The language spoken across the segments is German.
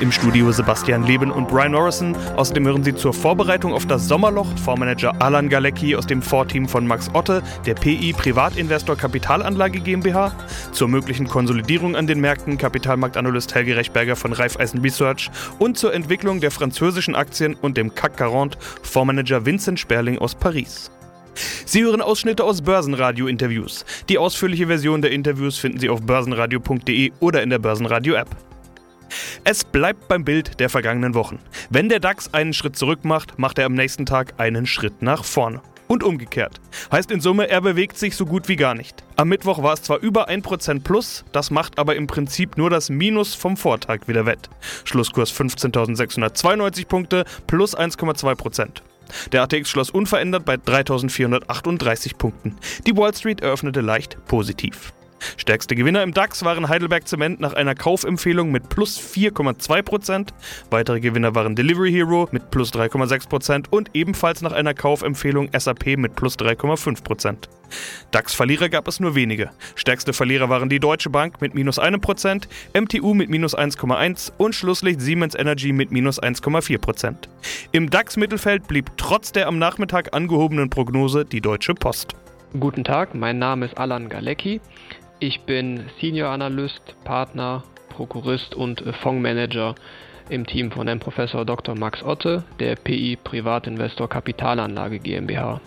Im Studio Sebastian Leben und Brian Morrison. Außerdem hören Sie zur Vorbereitung auf das Sommerloch Fondsmanager Alan Galecki aus dem Vorteam von Max Otte, der PI Privatinvestor Kapitalanlage GmbH. Zur möglichen Konsolidierung an den Märkten Kapitalmarktanalyst Helge Rechberger von Raiffeisen Research und zur Entwicklung der französischen Aktien und dem CAC 40 Fondsmanager Vincent Sperling aus Paris. Sie hören Ausschnitte aus Börsenradio-Interviews. Die ausführliche Version der Interviews finden Sie auf börsenradio.de oder in der Börsenradio-App. Es bleibt beim Bild der vergangenen Wochen. Wenn der DAX einen Schritt zurück macht, macht er am nächsten Tag einen Schritt nach vorne. Und umgekehrt. Heißt in Summe, er bewegt sich so gut wie gar nicht. Am Mittwoch war es zwar über 1% plus, das macht aber im Prinzip nur das Minus vom Vortag wieder wett. Schlusskurs 15.692 Punkte plus 1,2%. Der ATX schloss unverändert bei 3438 Punkten. Die Wall Street eröffnete leicht positiv. Stärkste Gewinner im DAX waren Heidelberg Zement nach einer Kaufempfehlung mit plus 4,2%. Weitere Gewinner waren Delivery Hero mit plus 3,6% und ebenfalls nach einer Kaufempfehlung SAP mit plus 3,5%. DAX-Verlierer gab es nur wenige. Stärkste Verlierer waren die Deutsche Bank mit minus 1%, MTU mit minus 1,1% und Schlusslicht Siemens Energy mit minus 1,4%. Im DAX-Mittelfeld blieb trotz der am Nachmittag angehobenen Prognose die Deutsche Post. Guten Tag, mein Name ist Alan Galecki. Ich bin Senior Analyst, Partner, Prokurist und Fondsmanager im Team von Herrn Professor Dr. Max Otte, der PI Privatinvestor Kapitalanlage GmbH.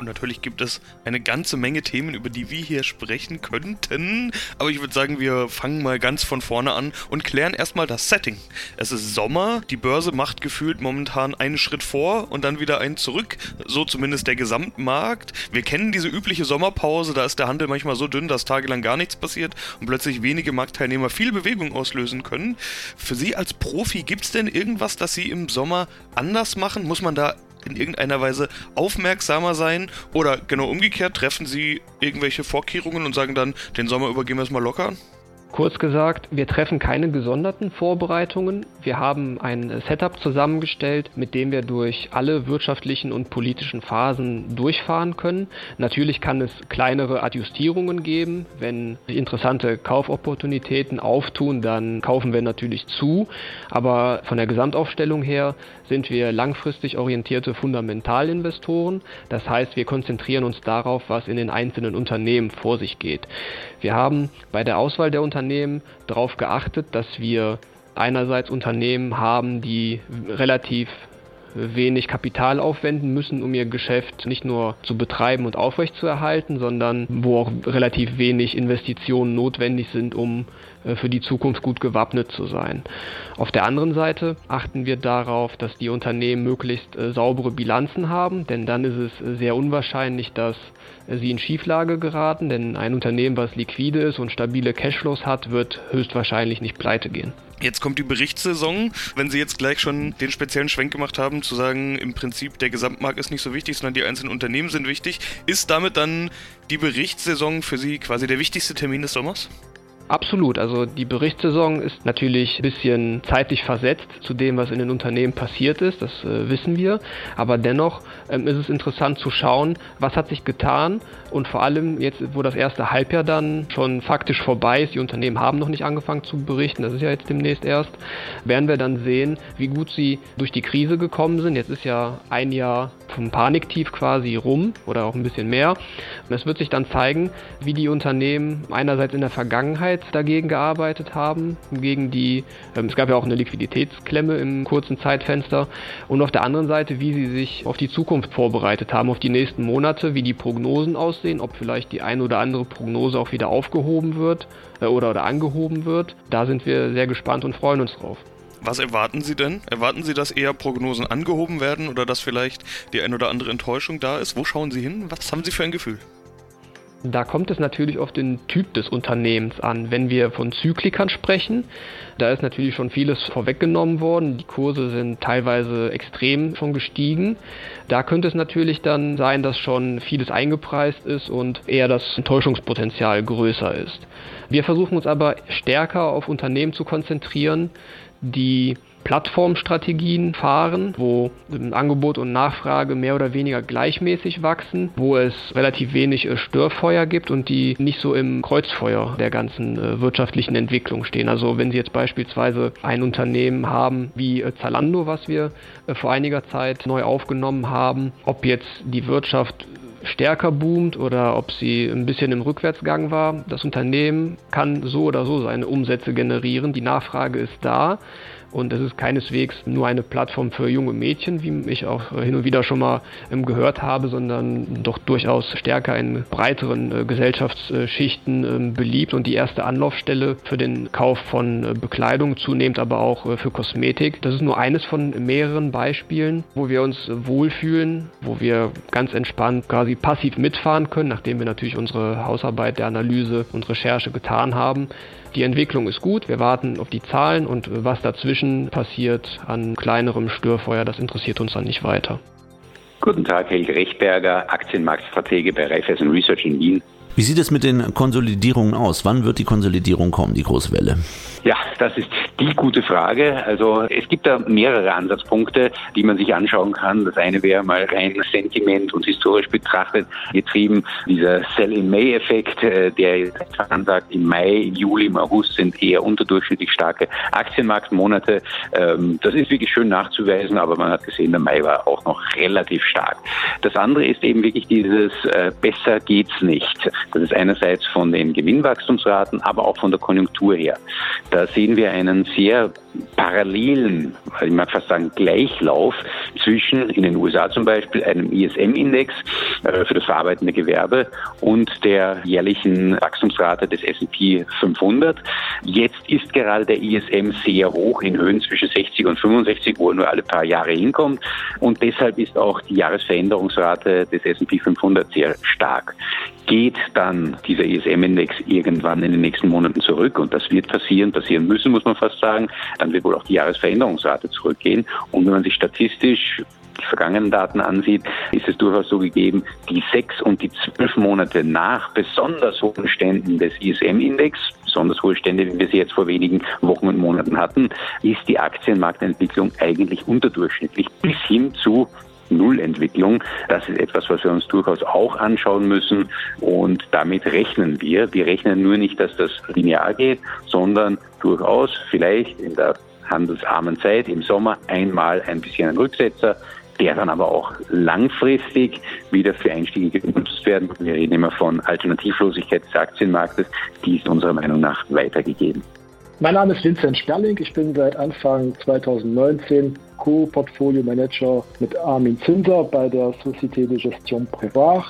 Und natürlich gibt es eine ganze Menge Themen, über die wir hier sprechen könnten. Aber ich würde sagen, wir fangen mal ganz von vorne an und klären erstmal das Setting. Es ist Sommer, die Börse macht gefühlt momentan einen Schritt vor und dann wieder einen zurück. So zumindest der Gesamtmarkt. Wir kennen diese übliche Sommerpause, da ist der Handel manchmal so dünn, dass tagelang gar nichts passiert und plötzlich wenige Marktteilnehmer viel Bewegung auslösen können. Für Sie als Profi, gibt es denn irgendwas, das Sie im Sommer anders machen? Muss man da in irgendeiner Weise aufmerksamer sein? Oder genau umgekehrt, treffen Sie irgendwelche Vorkehrungen und sagen dann, den Sommer über gehen wir es mal locker? Kurz gesagt, wir treffen keine gesonderten Vorbereitungen. Wir haben ein Setup zusammengestellt, mit dem wir durch alle wirtschaftlichen und politischen Phasen durchfahren können. Natürlich kann es kleinere Adjustierungen geben. Wenn interessante Kaufopportunitäten auftun, dann kaufen wir natürlich zu. Aber von der Gesamtaufstellung her sind wir langfristig orientierte Fundamentalinvestoren. Das heißt, wir konzentrieren uns darauf, was in den einzelnen Unternehmen vor sich geht. Wir haben bei der Auswahl der Unternehmen Unternehmen darauf geachtet, dass wir einerseits Unternehmen haben, die relativ wenig Kapital aufwenden müssen, um ihr Geschäft nicht nur zu betreiben und aufrechtzuerhalten, sondern wo auch relativ wenig Investitionen notwendig sind, um äh, für die Zukunft gut gewappnet zu sein. Auf der anderen Seite achten wir darauf, dass die Unternehmen möglichst äh, saubere Bilanzen haben, denn dann ist es äh, sehr unwahrscheinlich, dass sie in Schieflage geraten, denn ein Unternehmen, was liquide ist und stabile Cashflows hat, wird höchstwahrscheinlich nicht pleite gehen. Jetzt kommt die Berichtssaison. Wenn Sie jetzt gleich schon den speziellen Schwenk gemacht haben, zu sagen, im Prinzip der Gesamtmarkt ist nicht so wichtig, sondern die einzelnen Unternehmen sind wichtig, ist damit dann die Berichtssaison für Sie quasi der wichtigste Termin des Sommers? Absolut. Also die Berichtssaison ist natürlich ein bisschen zeitlich versetzt zu dem, was in den Unternehmen passiert ist. Das äh, wissen wir. Aber dennoch ähm, ist es interessant zu schauen, was hat sich getan und vor allem jetzt, wo das erste Halbjahr dann schon faktisch vorbei ist, die Unternehmen haben noch nicht angefangen zu berichten, das ist ja jetzt demnächst erst, werden wir dann sehen, wie gut sie durch die Krise gekommen sind. Jetzt ist ja ein Jahr vom Paniktief quasi rum oder auch ein bisschen mehr. Und es wird sich dann zeigen, wie die Unternehmen einerseits in der Vergangenheit dagegen gearbeitet haben, gegen die, ähm, es gab ja auch eine Liquiditätsklemme im kurzen Zeitfenster und auf der anderen Seite, wie sie sich auf die Zukunft vorbereitet haben, auf die nächsten Monate, wie die Prognosen aussehen, ob vielleicht die eine oder andere Prognose auch wieder aufgehoben wird äh, oder, oder angehoben wird. Da sind wir sehr gespannt und freuen uns drauf. Was erwarten Sie denn? Erwarten Sie, dass eher Prognosen angehoben werden oder dass vielleicht die ein oder andere Enttäuschung da ist? Wo schauen Sie hin? Was haben Sie für ein Gefühl? Da kommt es natürlich auf den Typ des Unternehmens an. Wenn wir von Zyklikern sprechen, da ist natürlich schon vieles vorweggenommen worden. Die Kurse sind teilweise extrem schon gestiegen. Da könnte es natürlich dann sein, dass schon vieles eingepreist ist und eher das Enttäuschungspotenzial größer ist. Wir versuchen uns aber stärker auf Unternehmen zu konzentrieren, die Plattformstrategien fahren, wo Angebot und Nachfrage mehr oder weniger gleichmäßig wachsen, wo es relativ wenig äh, Störfeuer gibt und die nicht so im Kreuzfeuer der ganzen äh, wirtschaftlichen Entwicklung stehen. Also wenn Sie jetzt beispielsweise ein Unternehmen haben wie äh, Zalando, was wir vor einiger Zeit neu aufgenommen haben, ob jetzt die Wirtschaft stärker boomt oder ob sie ein bisschen im Rückwärtsgang war. Das Unternehmen kann so oder so seine Umsätze generieren. Die Nachfrage ist da. Und es ist keineswegs nur eine Plattform für junge Mädchen, wie ich auch hin und wieder schon mal ähm, gehört habe, sondern doch durchaus stärker in breiteren äh, Gesellschaftsschichten ähm, beliebt und die erste Anlaufstelle für den Kauf von äh, Bekleidung, zunehmend aber auch äh, für Kosmetik. Das ist nur eines von mehreren Beispielen, wo wir uns wohlfühlen, wo wir ganz entspannt quasi passiv mitfahren können, nachdem wir natürlich unsere Hausarbeit der Analyse und Recherche getan haben. Die Entwicklung ist gut, wir warten auf die Zahlen und was dazwischen passiert an kleinerem Störfeuer, das interessiert uns dann nicht weiter. Guten Tag, Helge Rechtberger, Aktienmarktstratege bei Raiffeisen Research in Wien. Wie sieht es mit den Konsolidierungen aus? Wann wird die Konsolidierung kommen, die große Welle? Ja, das ist die gute Frage. Also es gibt da mehrere Ansatzpunkte, die man sich anschauen kann. Das eine wäre mal rein Sentiment und historisch betrachtet getrieben. Dieser Sell-in-May-Effekt, äh, der jetzt ansagt, im Mai, Juli, im August sind eher unterdurchschnittlich starke Aktienmarktmonate. Ähm, das ist wirklich schön nachzuweisen, aber man hat gesehen, der Mai war auch noch relativ stark. Das andere ist eben wirklich dieses äh, besser geht's nicht. Das ist einerseits von den Gewinnwachstumsraten, aber auch von der Konjunktur her. Da sehen wir einen sehr parallelen, ich mag fast sagen Gleichlauf zwischen in den USA zum Beispiel einem ISM-Index äh, für das verarbeitende Gewerbe und der jährlichen Wachstumsrate des S&P 500. Jetzt ist gerade der ISM sehr hoch in Höhen zwischen 60 und 65, wo er nur alle paar Jahre hinkommt und deshalb ist auch die Jahresveränderungsrate des S&P 500 sehr stark. Geht dann dieser ISM-Index irgendwann in den nächsten Monaten zurück und das wird passieren, passieren müssen, muss man fast sagen, dann wird wohl auch die Jahresveränderungsrate zurückgehen. Und wenn man sich statistisch die vergangenen Daten ansieht, ist es durchaus so gegeben, die sechs und die zwölf Monate nach besonders hohen Ständen des ISM-Index, besonders hohe Stände, wie wir sie jetzt vor wenigen Wochen und Monaten hatten, ist die Aktienmarktentwicklung eigentlich unterdurchschnittlich bis hin zu Nullentwicklung. Das ist etwas, was wir uns durchaus auch anschauen müssen und damit rechnen wir. Wir rechnen nur nicht, dass das linear geht, sondern durchaus vielleicht in der handelsarmen Zeit im Sommer einmal ein bisschen ein Rücksetzer, der dann aber auch langfristig wieder für Einstiege genutzt werden. Wir reden immer von Alternativlosigkeit des Aktienmarktes. Die ist unserer Meinung nach weitergegeben. Mein Name ist Vincent Sperling. Ich bin seit Anfang 2019 Co-Portfolio Manager mit Armin Zinser bei der Société de Gestion Prévoir.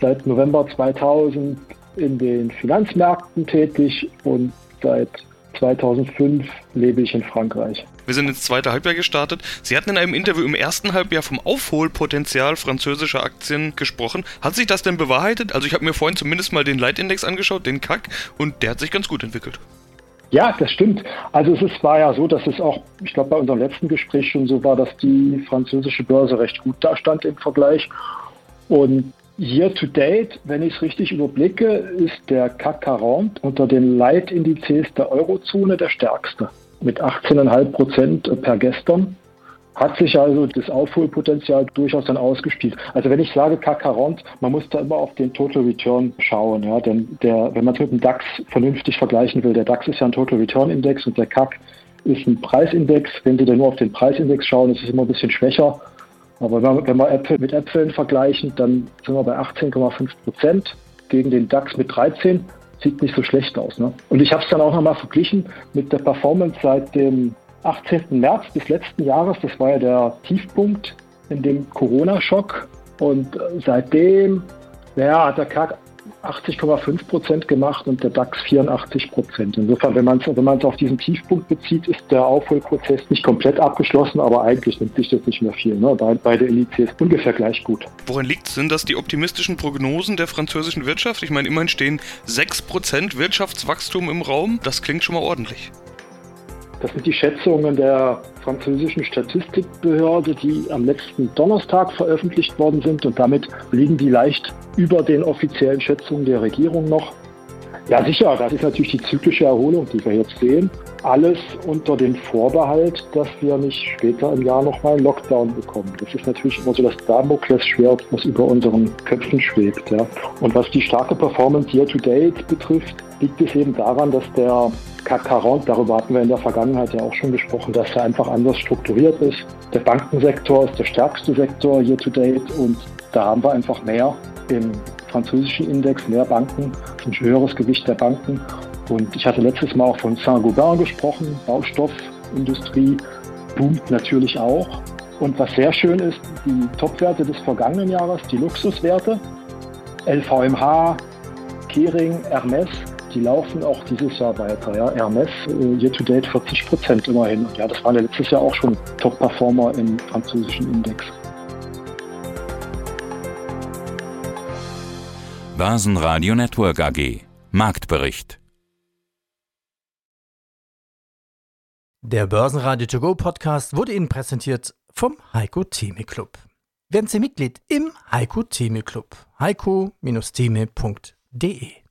Seit November 2000 in den Finanzmärkten tätig und seit 2005 lebe ich in Frankreich. Wir sind ins zweite Halbjahr gestartet. Sie hatten in einem Interview im ersten Halbjahr vom Aufholpotenzial französischer Aktien gesprochen. Hat sich das denn bewahrheitet? Also ich habe mir vorhin zumindest mal den Leitindex angeschaut, den CAC, und der hat sich ganz gut entwickelt. Ja, das stimmt. Also es ist, war ja so, dass es auch, ich glaube, bei unserem letzten Gespräch schon so war, dass die französische Börse recht gut dastand im Vergleich. Und Year to date, wenn ich es richtig überblicke, ist der CAC 40 unter den Leitindizes der Eurozone der stärkste mit 18,5 Prozent per gestern. Hat sich also das Aufholpotenzial durchaus dann ausgespielt. Also wenn ich sage CAC 40, man muss da immer auf den Total Return schauen, ja, denn der, wenn man es mit dem DAX vernünftig vergleichen will, der DAX ist ja ein Total Return Index und der CAC ist ein Preisindex. Wenn Sie dann nur auf den Preisindex schauen, ist es immer ein bisschen schwächer aber wenn wir Äpfel mit Äpfeln vergleichen, dann sind wir bei 18,5 Prozent gegen den DAX mit 13. Sieht nicht so schlecht aus. Ne? Und ich habe es dann auch nochmal verglichen mit der Performance seit dem 18. März des letzten Jahres. Das war ja der Tiefpunkt in dem Corona-Schock. Und seitdem ja, hat der CAC 80,5 Prozent gemacht und der DAX 84 Prozent. Insofern, wenn man es wenn auf diesen Tiefpunkt bezieht, ist der Aufholprozess nicht komplett abgeschlossen, aber eigentlich nimmt sich das nicht mehr viel. Ne? Beide Indizes ungefähr gleich gut. Woran liegt es? Sind das die optimistischen Prognosen der französischen Wirtschaft? Ich meine, immerhin stehen 6 Prozent Wirtschaftswachstum im Raum. Das klingt schon mal ordentlich. Das sind die Schätzungen der französischen Statistikbehörde, die am letzten Donnerstag veröffentlicht worden sind und damit liegen die leicht über den offiziellen Schätzungen der Regierung noch. Ja, sicher, das ist natürlich die zyklische Erholung, die wir jetzt sehen. Alles unter dem Vorbehalt, dass wir nicht später im Jahr nochmal einen Lockdown bekommen. Das ist natürlich immer so das Damoklesschwert, was über unseren Köpfen schwebt. Ja. Und was die starke Performance Year-to-Date betrifft, liegt es eben daran, dass der CAC 40, darüber hatten wir in der Vergangenheit ja auch schon gesprochen, dass er einfach anders strukturiert ist. Der Bankensektor ist der stärkste Sektor year to date und da haben wir einfach mehr im französischen Index, mehr Banken, ein höheres Gewicht der Banken. Und ich hatte letztes Mal auch von Saint-Gobain gesprochen, Baustoffindustrie boomt natürlich auch. Und was sehr schön ist, die Topwerte des vergangenen Jahres, die Luxuswerte, LVMH, Kering, Hermes, die laufen auch dieses Jahr weiter. Ja. Hermes äh, year to date 40 Prozent immerhin. ja, das waren ja letztes Jahr auch schon Top-Performer im französischen Index. Börsenradio Network AG Marktbericht Der Börsenradio To Go Podcast wurde Ihnen präsentiert vom Heiko Theme Club. Werden Sie Mitglied im Heiko Theme Club. heiko-theme.de